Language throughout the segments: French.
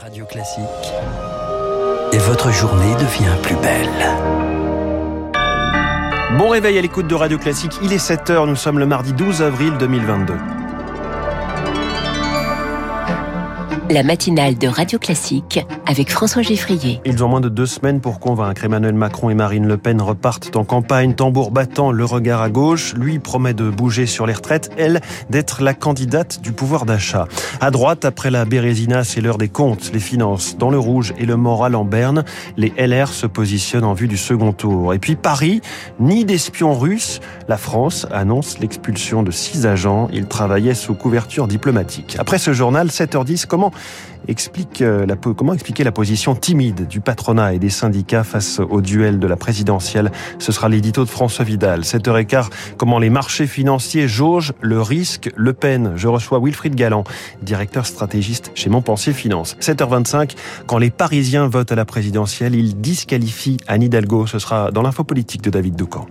Radio Classique. Et votre journée devient plus belle. Bon réveil à l'écoute de Radio Classique. Il est 7h, nous sommes le mardi 12 avril 2022. La matinale de Radio Classique avec François Geffrier. Ils ont moins de deux semaines pour convaincre. Emmanuel Macron et Marine Le Pen repartent en campagne, tambour battant, le regard à gauche. Lui promet de bouger sur les retraites, elle d'être la candidate du pouvoir d'achat. À droite, après la Bérésina, c'est l'heure des comptes, les finances. Dans le rouge et le moral en berne, les LR se positionnent en vue du second tour. Et puis Paris, ni d'espions russes. La France annonce l'expulsion de six agents. Ils travaillaient sous couverture diplomatique. Après ce journal, 7h10, comment explique euh, comment expliquer la position timide du patronat et des syndicats face au duel de la présidentielle? Ce sera l'édito de François Vidal. 7h15, comment les marchés financiers jaugent le risque Le Pen. Je reçois Wilfried Galland, directeur stratégiste chez Montpensier Finance. 7h25, quand les Parisiens votent à la présidentielle, ils disqualifient Anne Hidalgo. Ce sera dans l'info politique de David Doucan.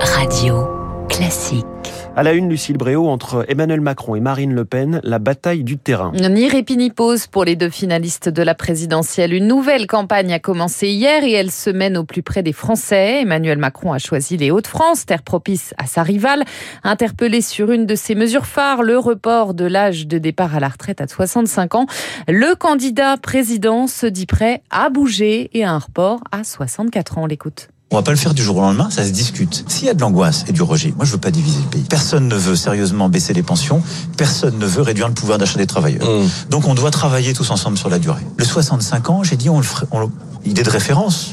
Radio classique. À la une, Lucille Bréau, entre Emmanuel Macron et Marine Le Pen, la bataille du terrain. Ni répit ni pause pour les deux finalistes de la présidentielle. Une nouvelle campagne a commencé hier et elle se mène au plus près des Français. Emmanuel Macron a choisi les Hauts-de-France, terre propice à sa rivale. Interpellé sur une de ses mesures phares, le report de l'âge de départ à la retraite à 65 ans, le candidat président se dit prêt à bouger et à un report à 64 ans. On l'écoute. On va pas le faire du jour au lendemain, ça se discute. S'il y a de l'angoisse et du rejet, moi je veux pas diviser le pays. Personne ne veut sérieusement baisser les pensions, personne ne veut réduire le pouvoir d'achat des travailleurs. Mmh. Donc on doit travailler tous ensemble sur la durée. Le 65 ans, j'ai dit on le ferait, on, idée de référence.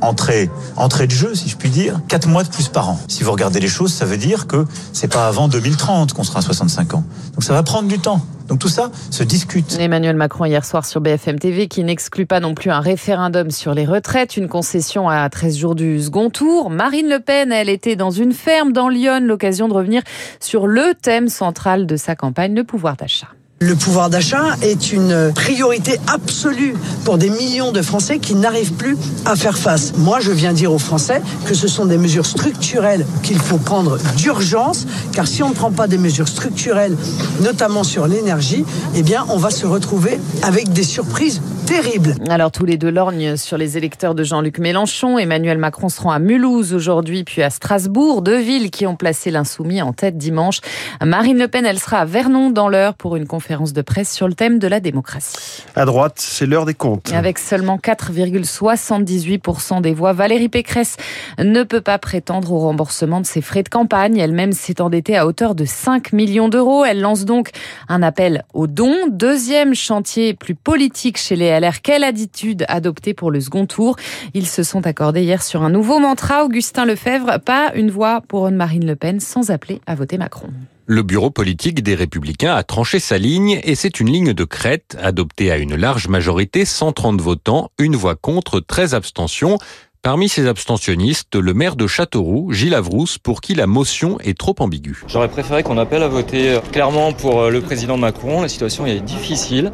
Entrée, entrée de jeu, si je puis dire, 4 mois de plus par an. Si vous regardez les choses, ça veut dire que c'est pas avant 2030 qu'on sera à 65 ans. Donc ça va prendre du temps. Donc tout ça se discute. Emmanuel Macron hier soir sur BFM TV qui n'exclut pas non plus un référendum sur les retraites, une concession à 13 jours du second tour. Marine Le Pen, elle était dans une ferme dans Lyon, l'occasion de revenir sur le thème central de sa campagne, le pouvoir d'achat. Le pouvoir d'achat est une priorité absolue pour des millions de Français qui n'arrivent plus à faire face. Moi, je viens dire aux Français que ce sont des mesures structurelles qu'il faut prendre d'urgence, car si on ne prend pas des mesures structurelles, notamment sur l'énergie, eh bien, on va se retrouver avec des surprises terribles. Alors, tous les deux lorgnent sur les électeurs de Jean-Luc Mélenchon. Emmanuel Macron se rend à Mulhouse aujourd'hui, puis à Strasbourg, deux villes qui ont placé l'insoumis en tête dimanche. Marine Le Pen, elle sera à Vernon dans l'heure pour une conférence de presse sur le thème de la démocratie. À droite, c'est l'heure des comptes. Avec seulement 4,78% des voix, Valérie Pécresse ne peut pas prétendre au remboursement de ses frais de campagne. Elle-même s'est endettée à hauteur de 5 millions d'euros. Elle lance donc un appel aux dons. Deuxième chantier plus politique chez les Quelle attitude adopter pour le second tour? Ils se sont accordés hier sur un nouveau mantra. Augustin Lefebvre, pas une voix pour Marine Le Pen sans appeler à voter Macron. Le bureau politique des Républicains a tranché sa ligne et c'est une ligne de crête adoptée à une large majorité, 130 votants, une voix contre, 13 abstentions. Parmi ces abstentionnistes, le maire de Châteauroux, Gilles Avrousse, pour qui la motion est trop ambiguë. J'aurais préféré qu'on appelle à voter clairement pour le président Macron. La situation est difficile.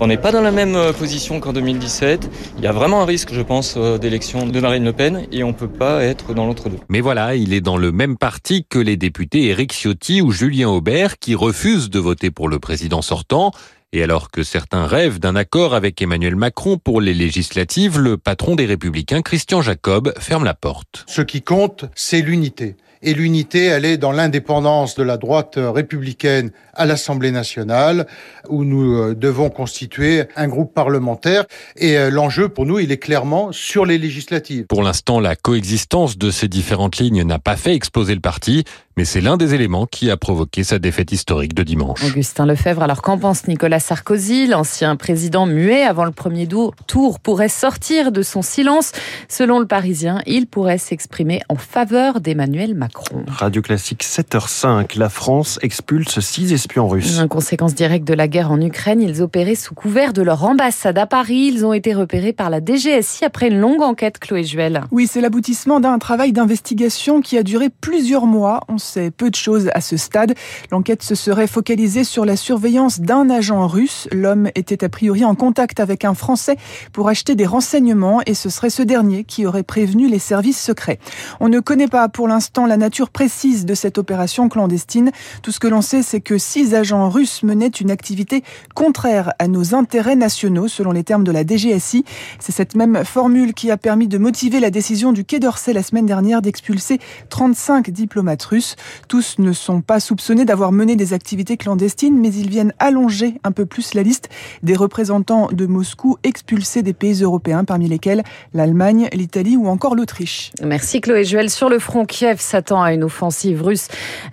On n'est pas dans la même position qu'en 2017. Il y a vraiment un risque, je pense, d'élection de Marine Le Pen et on peut pas être dans l'entre-deux. Mais voilà, il est dans le même parti que les députés Éric Ciotti ou Julien Aubert qui refusent de voter pour le président sortant. Et alors que certains rêvent d'un accord avec Emmanuel Macron pour les législatives, le patron des Républicains, Christian Jacob, ferme la porte. Ce qui compte, c'est l'unité. Et l'unité, elle est dans l'indépendance de la droite républicaine à l'Assemblée nationale, où nous devons constituer un groupe parlementaire. Et l'enjeu, pour nous, il est clairement sur les législatives. Pour l'instant, la coexistence de ces différentes lignes n'a pas fait exploser le parti, mais c'est l'un des éléments qui a provoqué sa défaite historique de dimanche. Augustin Lefebvre, alors qu'en pense Nicolas Sarkozy L'ancien président muet avant le premier tour pourrait sortir de son silence. Selon le Parisien, il pourrait s'exprimer en faveur d'Emmanuel Macron. Radio Classique 7h05, la France expulse six espions russes. En conséquence directe de la guerre en Ukraine, ils opéraient sous couvert de leur ambassade à Paris. Ils ont été repérés par la DGSI après une longue enquête, Chloé Juel. Oui, c'est l'aboutissement d'un travail d'investigation qui a duré plusieurs mois. On sait peu de choses à ce stade. L'enquête se serait focalisée sur la surveillance d'un agent russe. L'homme était a priori en contact avec un Français pour acheter des renseignements et ce serait ce dernier qui aurait prévenu les services secrets. On ne connaît pas pour l'instant la nature précise de cette opération clandestine. Tout ce que l'on sait, c'est que six agents russes menaient une activité contraire à nos intérêts nationaux, selon les termes de la DGSI. C'est cette même formule qui a permis de motiver la décision du Quai d'Orsay la semaine dernière d'expulser 35 diplomates russes. Tous ne sont pas soupçonnés d'avoir mené des activités clandestines, mais ils viennent allonger un peu plus la liste des représentants de Moscou expulsés des pays européens, parmi lesquels l'Allemagne, l'Italie ou encore l'Autriche. Merci Chloé Juel. Sur le front, Kiev s'attend à une offensive russe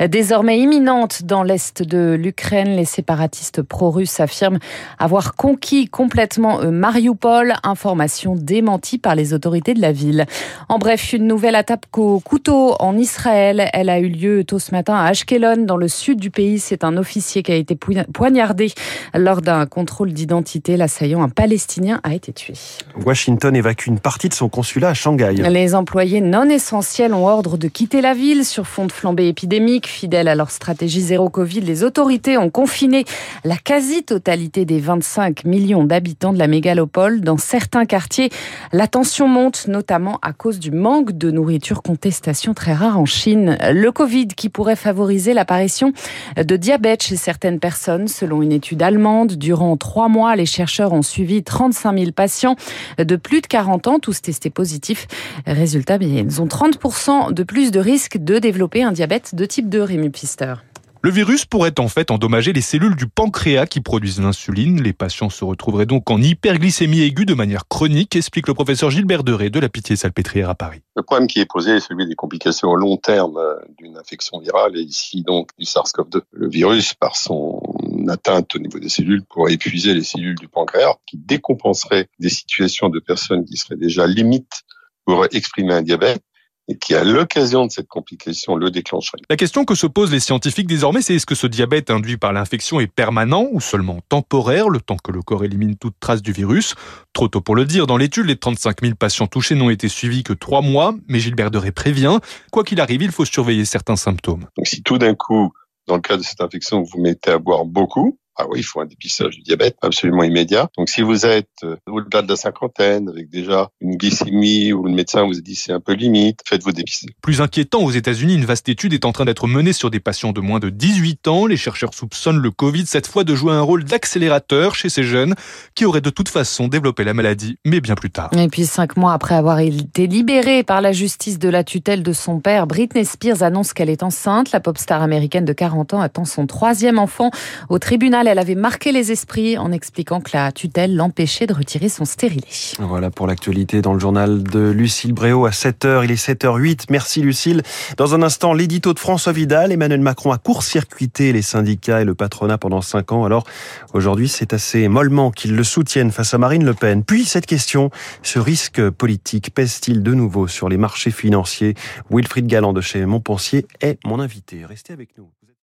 désormais imminente dans l'est de l'Ukraine. Les séparatistes pro-russes affirment avoir conquis complètement euh, Mariupol. Information démentie par les autorités de la ville. En bref, une nouvelle attaque au couteau en Israël. Elle a eu lieu tôt ce matin à Ashkelon, dans le sud du pays. C'est un officier qui a été poignardé lors d'un contrôle d'identité. L'assaillant, un Palestinien, a été tué. Washington évacue une partie de son consulat à Shanghai. Les employés non essentiels ont ordre de quitter la ville sur fond de flambée épidémique. Fidèles à leur stratégie zéro Covid, les autorités ont confiné la quasi-totalité des 25 millions d'habitants de la mégalopole. Dans certains quartiers, la tension monte, notamment à cause du manque de nourriture, contestation très rare en Chine. Le Covid qui pourrait favoriser l'apparition de diabète chez certaines personnes, selon une étude allemande. Durant trois mois, les chercheurs ont suivi 35 000 patients de plus de 40 ans, tous testés positifs. Résultat, ils ont 30% de plus de risque de développer un diabète de type 2, Rémi Pister. Le virus pourrait en fait endommager les cellules du pancréas qui produisent l'insuline. Les patients se retrouveraient donc en hyperglycémie aiguë de manière chronique, explique le professeur Gilbert Deré de la Pitié-Salpêtrière à Paris. Le problème qui est posé est celui des complications au long terme euh, d'une infection virale et ici donc du SARS-CoV-2. Le virus, par son atteinte au niveau des cellules, pourrait épuiser les cellules du pancréas qui décompenserait des situations de personnes qui seraient déjà limites pour exprimer un diabète et qui, à l'occasion de cette complication, le déclencherait. La question que se posent les scientifiques désormais, c'est est-ce que ce diabète induit par l'infection est permanent ou seulement temporaire, le temps que le corps élimine toute trace du virus? Trop tôt pour le dire, dans l'étude, les 35 000 patients touchés n'ont été suivis que trois mois, mais Gilbert Deré prévient, quoi qu'il arrive, il faut surveiller certains symptômes. Donc si tout d'un coup, dans le cas de cette infection, vous mettez à boire beaucoup, ah oui, il faut un dépistage du diabète absolument immédiat. Donc si vous êtes au-delà de la cinquantaine, avec déjà une glycémie ou le médecin vous a dit c'est un peu limite, faites-vous dépister. Plus inquiétant, aux États-Unis, une vaste étude est en train d'être menée sur des patients de moins de 18 ans. Les chercheurs soupçonnent le Covid cette fois de jouer un rôle d'accélérateur chez ces jeunes qui auraient de toute façon développé la maladie, mais bien plus tard. Et puis cinq mois après avoir été libérée par la justice de la tutelle de son père, Britney Spears annonce qu'elle est enceinte. La pop star américaine de 40 ans attend son troisième enfant au tribunal elle avait marqué les esprits en expliquant que la tutelle l'empêchait de retirer son stérilet. Voilà pour l'actualité dans le journal de Lucille Bréau à 7h. Il est 7h08. Merci Lucille. Dans un instant, l'édito de François Vidal. Emmanuel Macron a court-circuité les syndicats et le patronat pendant 5 ans. Alors aujourd'hui, c'est assez mollement qu'ils le soutiennent face à Marine Le Pen. Puis cette question, ce risque politique pèse-t-il de nouveau sur les marchés financiers? Wilfried Galland de chez Montpensier est mon invité. Restez avec nous.